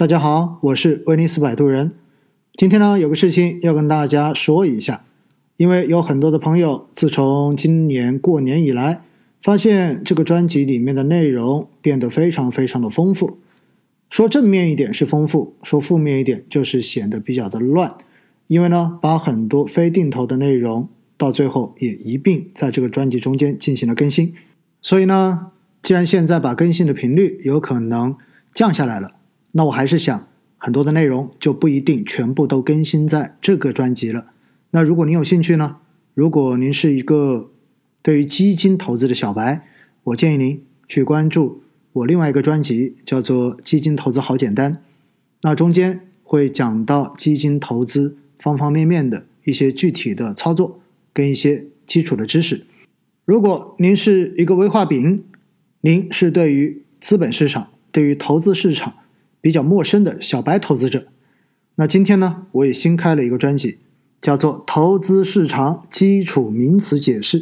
大家好，我是威尼斯摆渡人。今天呢，有个事情要跟大家说一下，因为有很多的朋友自从今年过年以来，发现这个专辑里面的内容变得非常非常的丰富。说正面一点是丰富，说负面一点就是显得比较的乱。因为呢，把很多非定投的内容到最后也一并在这个专辑中间进行了更新。所以呢，既然现在把更新的频率有可能降下来了。那我还是想，很多的内容就不一定全部都更新在这个专辑了。那如果您有兴趣呢？如果您是一个对于基金投资的小白，我建议您去关注我另外一个专辑，叫做《基金投资好简单》。那中间会讲到基金投资方方面面的一些具体的操作跟一些基础的知识。如果您是一个微画饼，您是对于资本市场、对于投资市场。比较陌生的小白投资者，那今天呢，我也新开了一个专辑，叫做《投资市场基础名词解释》，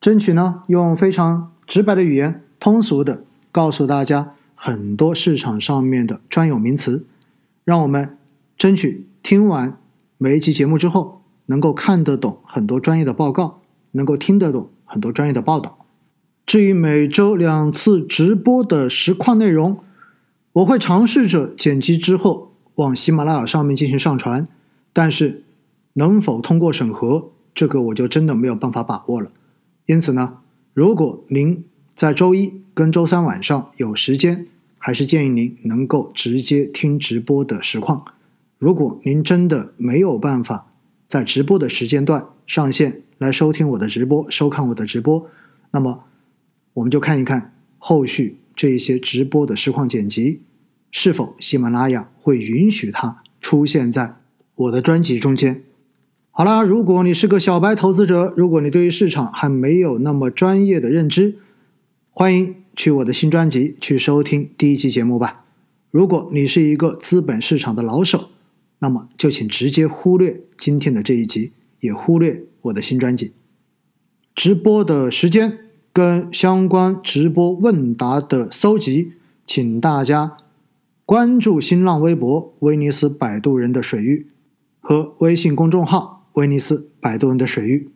争取呢用非常直白的语言，通俗的告诉大家很多市场上面的专有名词，让我们争取听完每一期节目之后，能够看得懂很多专业的报告，能够听得懂很多专业的报道。至于每周两次直播的实况内容。我会尝试着剪辑之后往喜马拉雅上面进行上传，但是能否通过审核，这个我就真的没有办法把握了。因此呢，如果您在周一跟周三晚上有时间，还是建议您能够直接听直播的实况。如果您真的没有办法在直播的时间段上线来收听我的直播、收看我的直播，那么我们就看一看后续。这一些直播的实况剪辑，是否喜马拉雅会允许它出现在我的专辑中间？好啦，如果你是个小白投资者，如果你对于市场还没有那么专业的认知，欢迎去我的新专辑去收听第一期节目吧。如果你是一个资本市场的老手，那么就请直接忽略今天的这一集，也忽略我的新专辑直播的时间。跟相关直播问答的搜集，请大家关注新浪微博“威尼斯摆渡人的水域”和微信公众号“威尼斯摆渡人的水域”。